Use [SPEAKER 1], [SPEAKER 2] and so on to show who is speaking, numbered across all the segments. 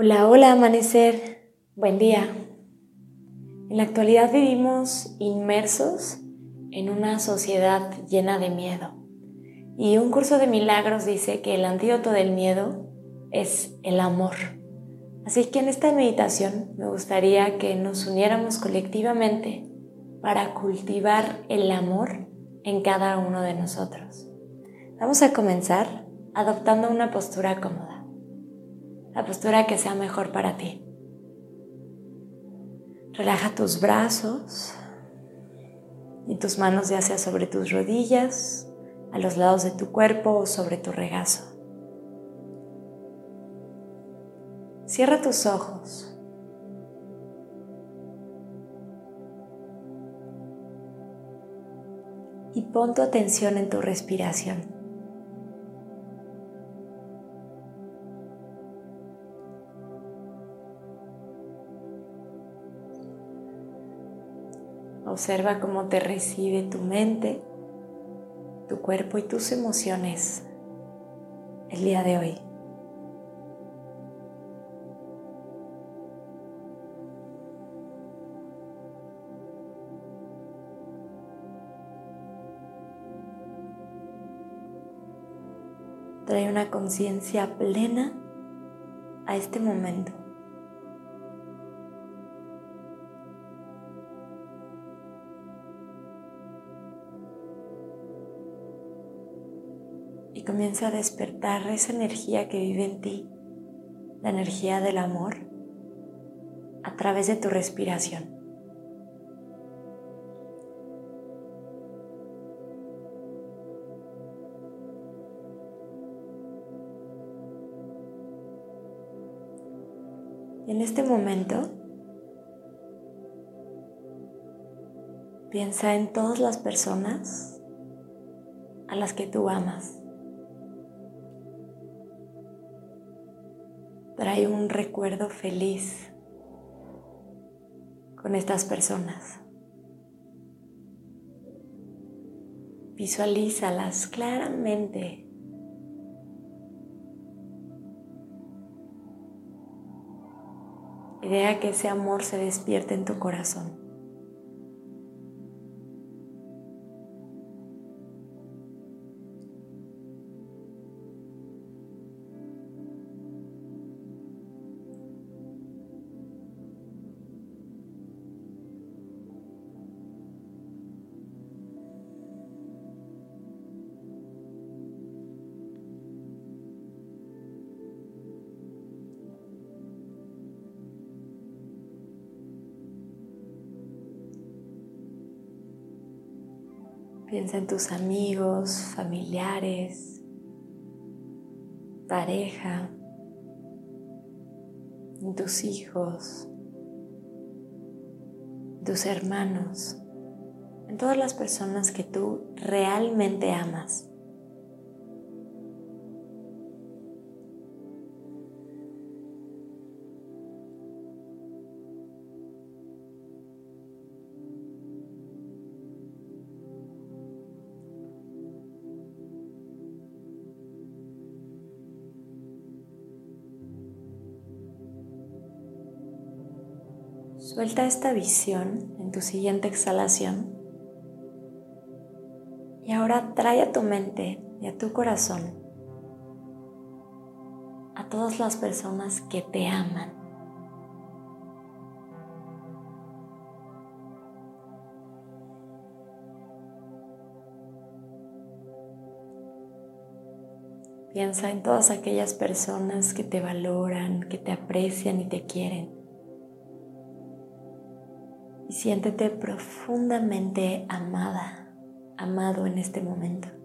[SPEAKER 1] Hola, hola, amanecer. Buen día. En la actualidad vivimos inmersos en una sociedad llena de miedo. Y un curso de milagros dice que el antídoto del miedo es el amor. Así que en esta meditación me gustaría que nos uniéramos colectivamente para cultivar el amor en cada uno de nosotros. Vamos a comenzar adoptando una postura cómoda la postura que sea mejor para ti. Relaja tus brazos y tus manos ya sea sobre tus rodillas, a los lados de tu cuerpo o sobre tu regazo. Cierra tus ojos. Y pon tu atención en tu respiración. Observa cómo te recibe tu mente, tu cuerpo y tus emociones el día de hoy. Trae una conciencia plena a este momento. Comienza a despertar esa energía que vive en ti, la energía del amor, a través de tu respiración. En este momento, piensa en todas las personas a las que tú amas. Trae un recuerdo feliz con estas personas. Visualízalas claramente. Idea que ese amor se despierte en tu corazón. Piensa en tus amigos, familiares, pareja, en tus hijos, tus hermanos, en todas las personas que tú realmente amas. Suelta esta visión en tu siguiente exhalación. Y ahora trae a tu mente y a tu corazón a todas las personas que te aman. Piensa en todas aquellas personas que te valoran, que te aprecian y te quieren y siéntete profundamente amada, amado en este momento.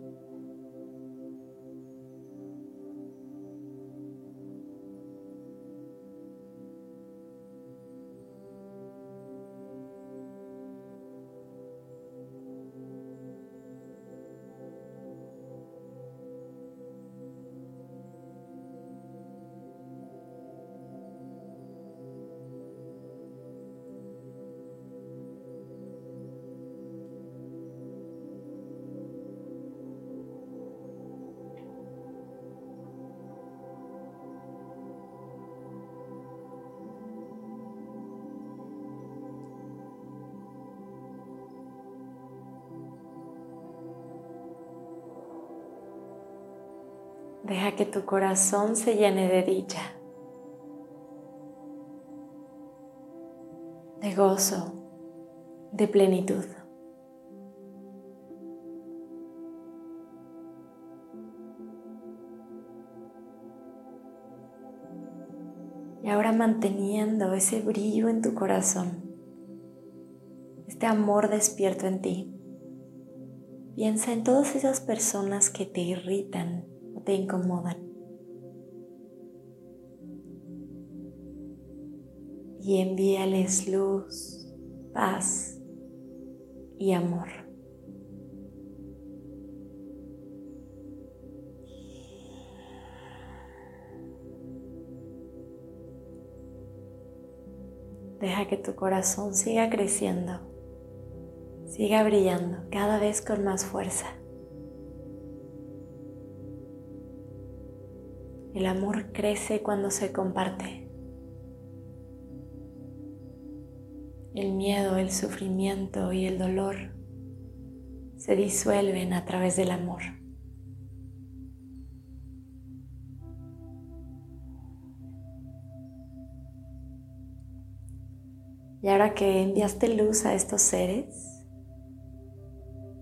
[SPEAKER 1] Deja que tu corazón se llene de dicha, de gozo, de plenitud. Y ahora manteniendo ese brillo en tu corazón, este amor despierto en ti, piensa en todas esas personas que te irritan te incomodan. Y envíales luz, paz y amor. Deja que tu corazón siga creciendo, siga brillando cada vez con más fuerza. El amor crece cuando se comparte. El miedo, el sufrimiento y el dolor se disuelven a través del amor. Y ahora que enviaste luz a estos seres,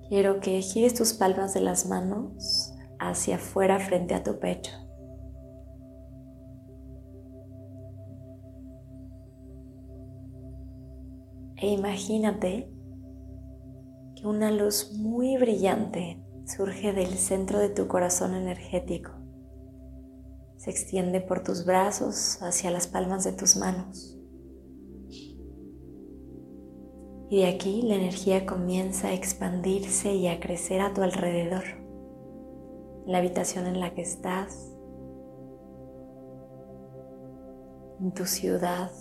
[SPEAKER 1] quiero que gires tus palmas de las manos hacia afuera frente a tu pecho. E imagínate que una luz muy brillante surge del centro de tu corazón energético. Se extiende por tus brazos hacia las palmas de tus manos. Y de aquí la energía comienza a expandirse y a crecer a tu alrededor, en la habitación en la que estás, en tu ciudad,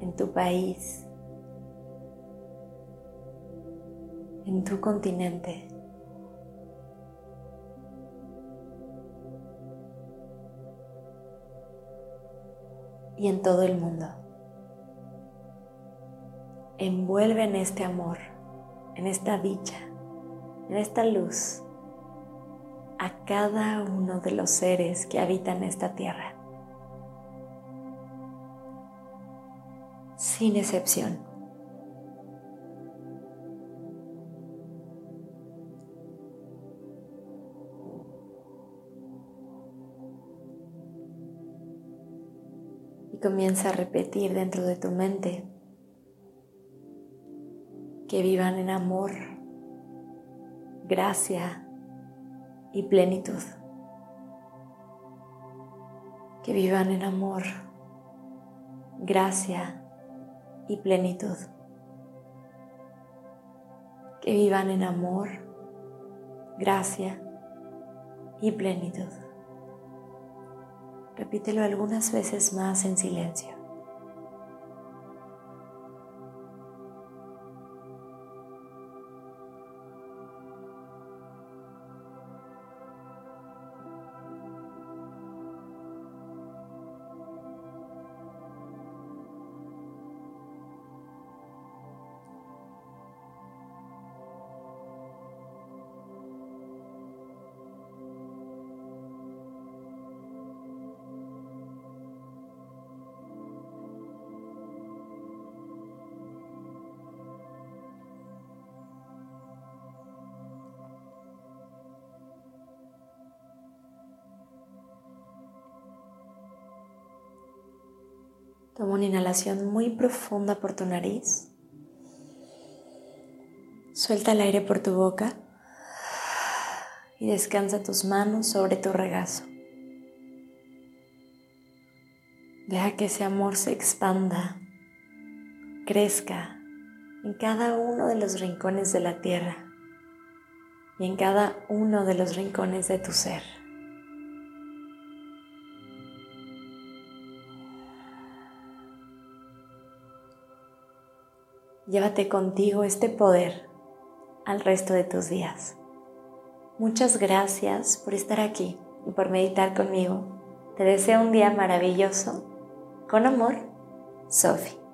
[SPEAKER 1] en tu país, en tu continente. y en todo el mundo envuelve en este amor, en esta dicha, en esta luz a cada uno de los seres que habitan esta tierra, sin excepción. Y comienza a repetir dentro de tu mente que vivan en amor, gracia y plenitud. Que vivan en amor, gracia y plenitud. Que vivan en amor, gracia y plenitud. Repítelo algunas veces más en silencio. Toma una inhalación muy profunda por tu nariz. Suelta el aire por tu boca y descansa tus manos sobre tu regazo. Deja que ese amor se expanda, crezca en cada uno de los rincones de la tierra y en cada uno de los rincones de tu ser. Llévate contigo este poder al resto de tus días. Muchas gracias por estar aquí y por meditar conmigo. Te deseo un día maravilloso. Con amor, Sophie.